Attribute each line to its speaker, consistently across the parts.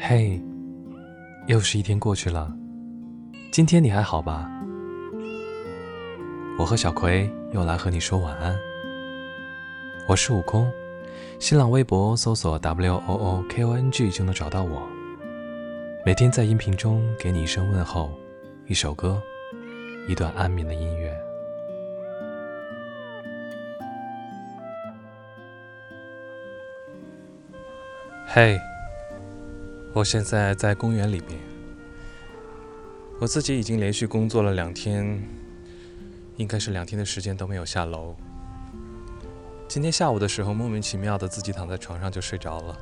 Speaker 1: 嘿，又是一天过去了，今天你还好吧？我和小葵又来和你说晚安。我是悟空，新浪微博搜索 W O O K O N G 就能找到我。每天在音频中给你一声问候，一首歌，一段安眠的音乐。嘿。我现在在公园里面，我自己已经连续工作了两天，应该是两天的时间都没有下楼。今天下午的时候，莫名其妙的自己躺在床上就睡着了，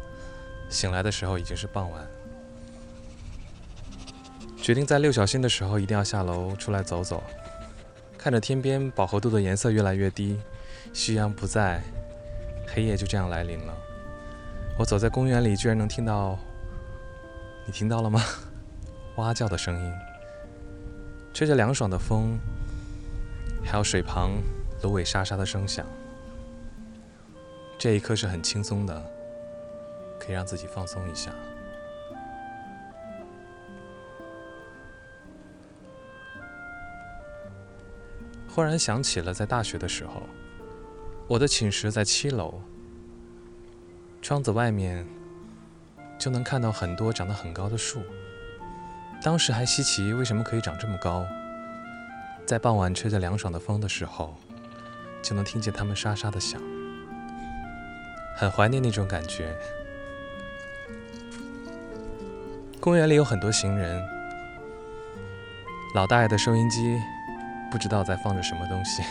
Speaker 1: 醒来的时候已经是傍晚。决定在六小星的时候一定要下楼出来走走，看着天边饱和度的颜色越来越低，夕阳不在，黑夜就这样来临了。我走在公园里，居然能听到。你听到了吗？蛙叫的声音，吹着凉爽的风，还有水旁芦苇沙沙的声响。这一刻是很轻松的，可以让自己放松一下。忽然想起了在大学的时候，我的寝室在七楼，窗子外面。就能看到很多长得很高的树。当时还稀奇，为什么可以长这么高？在傍晚吹着凉爽的风的时候，就能听见它们沙沙的响，很怀念那种感觉。公园里有很多行人，老大爷的收音机不知道在放着什么东西，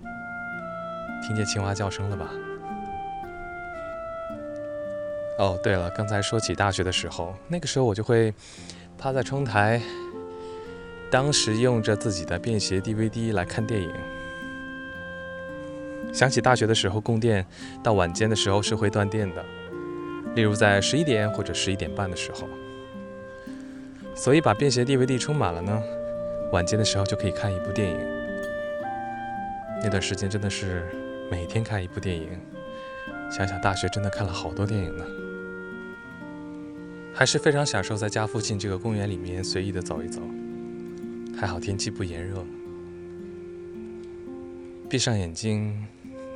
Speaker 1: 听见青蛙叫声了吧？哦，对了，刚才说起大学的时候，那个时候我就会趴在窗台，当时用着自己的便携 DVD 来看电影。想起大学的时候，供电到晚间的时候是会断电的，例如在十一点或者十一点半的时候，所以把便携 DVD 充满了呢，晚间的时候就可以看一部电影。那段时间真的是每天看一部电影，想想大学真的看了好多电影呢。还是非常享受在家附近这个公园里面随意的走一走，还好天气不炎热。闭上眼睛，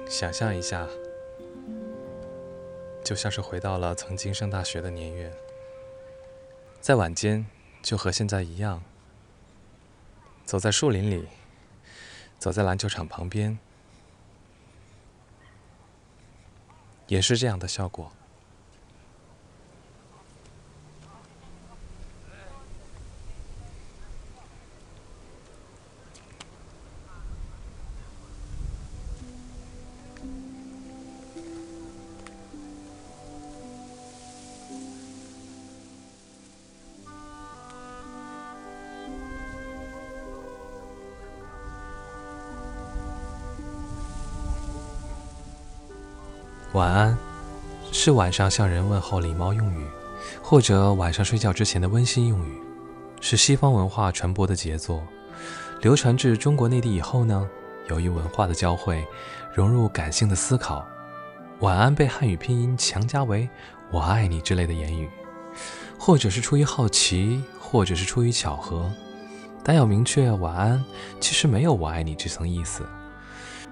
Speaker 1: 想象一下，就像是回到了曾经上大学的年月，在晚间就和现在一样，走在树林里，走在篮球场旁边，也是这样的效果。晚安，是晚上向人问候礼貌用语，或者晚上睡觉之前的温馨用语，是西方文化传播的杰作。流传至中国内地以后呢，由于文化的交汇，融入感性的思考，晚安被汉语拼音强加为“我爱你”之类的言语，或者是出于好奇，或者是出于巧合，但要明确，晚安其实没有“我爱你”这层意思。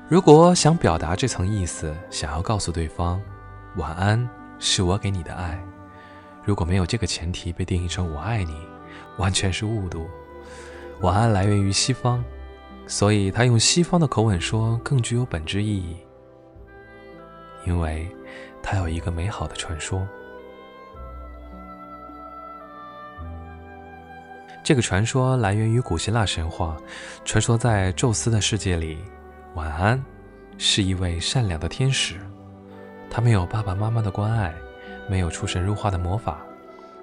Speaker 1: 如果想表达这层意思，想要告诉对方“晚安”是我给你的爱，如果没有这个前提被定义成“我爱你”，完全是误读。晚安来源于西方，所以他用西方的口吻说更具有本质意义，因为他有一个美好的传说。这个传说来源于古希腊神话，传说在宙斯的世界里。晚安，是一位善良的天使。他没有爸爸妈妈的关爱，没有出神入化的魔法，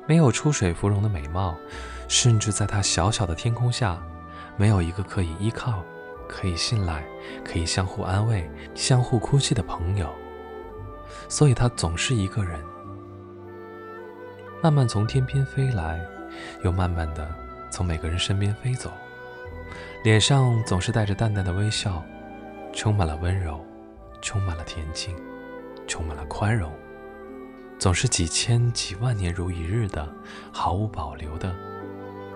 Speaker 1: 没有出水芙蓉的美貌，甚至在他小小的天空下，没有一个可以依靠、可以信赖、可以相互安慰、相互哭泣的朋友。所以他总是一个人，慢慢从天边飞来，又慢慢的从每个人身边飞走，脸上总是带着淡淡的微笑。充满了温柔，充满了恬静，充满了宽容。总是几千几万年如一日的，毫无保留的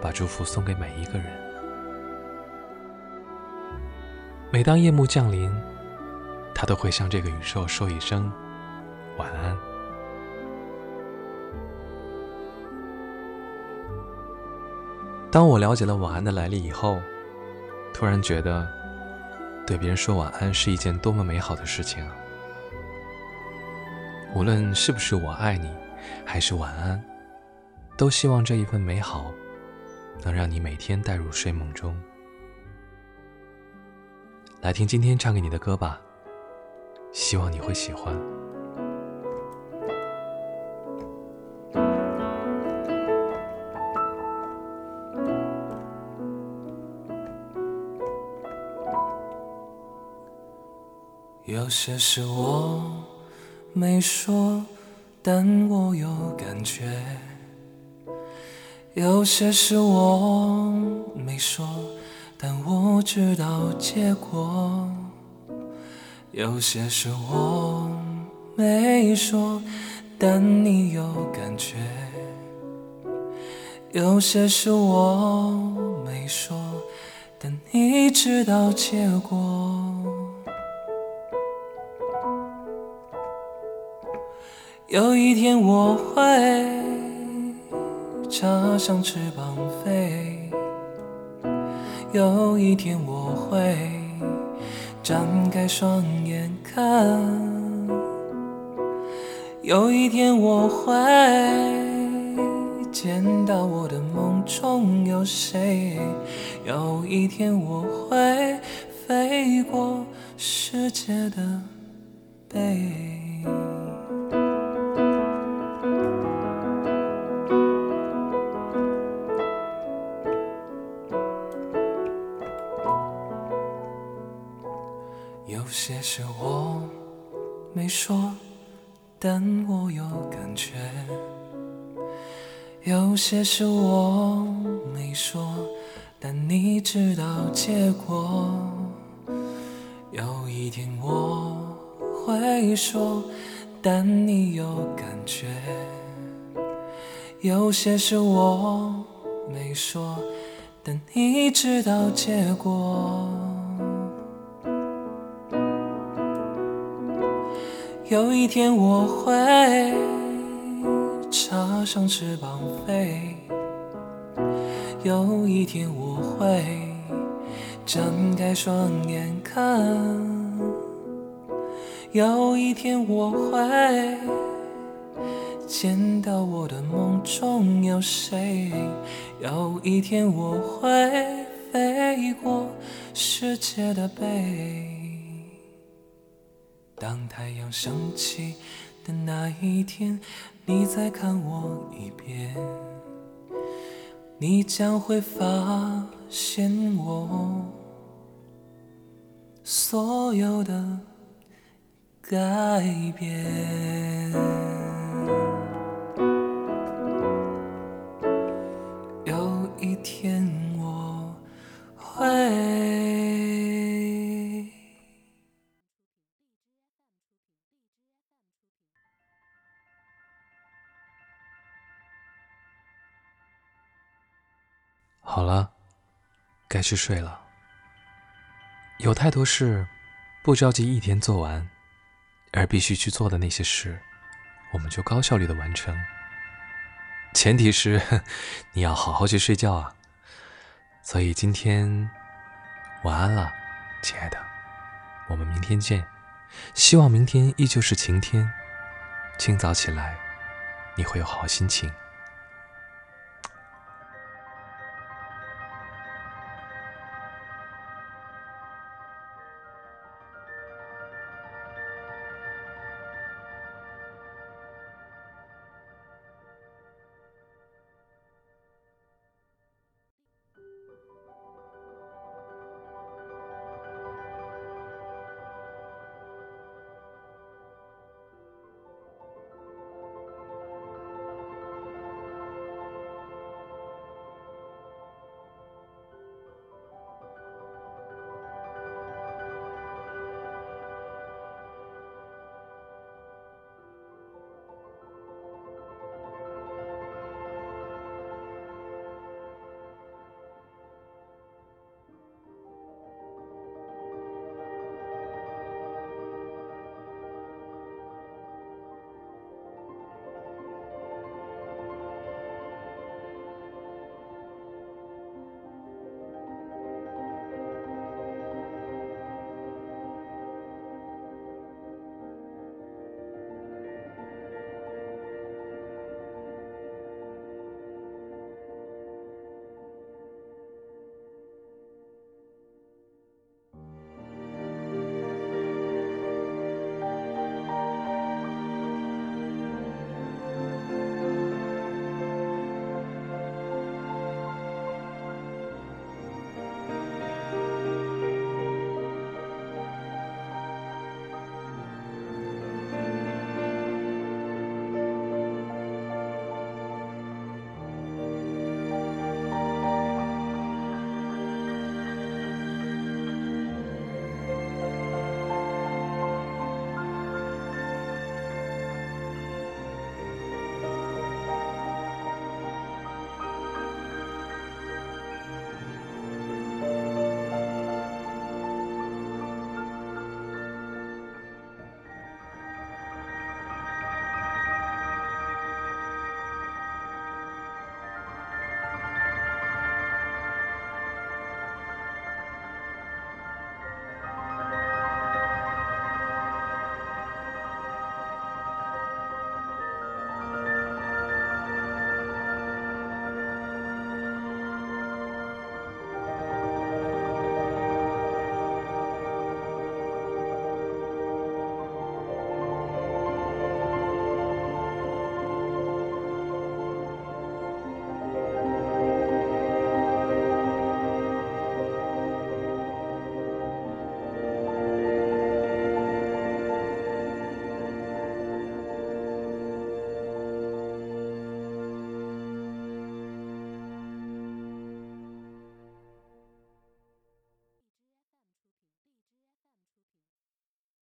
Speaker 1: 把祝福送给每一个人。每当夜幕降临，他都会向这个宇宙说一声晚安。当我了解了晚安的来历以后，突然觉得，对别人说晚安是一件多么美好的事情啊！无论是不是我爱你，还是晚安，都希望这一份美好，能让你每天带入睡梦中。来听今天唱给你的歌吧，希望你会喜欢。
Speaker 2: 有些事我没说，但我有感觉；有些事我没说，但我知道结果；有些事我没说，但你有感觉；有些事我没说，但你知道结果。有一天我会插上翅膀飞，有一天我会张开双眼看，有一天我会见到我的梦中有谁，有一天我会飞过世界的背。有些事我没说，但我有感觉；有些事我没说，但你知道结果。有一天我会说，但你有感觉；有些事我没说，但你知道结果。有一天我会插上翅膀飞，有一天我会睁开双眼看，有一天我会见到我的梦中有谁，有一天我会飞过世界的背。当太阳升起的那一天，你再看我一遍，你将会发现我所有的改变。
Speaker 1: 该去睡了。有太多事，不着急一天做完，而必须去做的那些事，我们就高效率的完成。前提是你要好好去睡觉啊。所以今天晚安了，亲爱的，我们明天见。希望明天依旧是晴天，清早起来你会有好心情。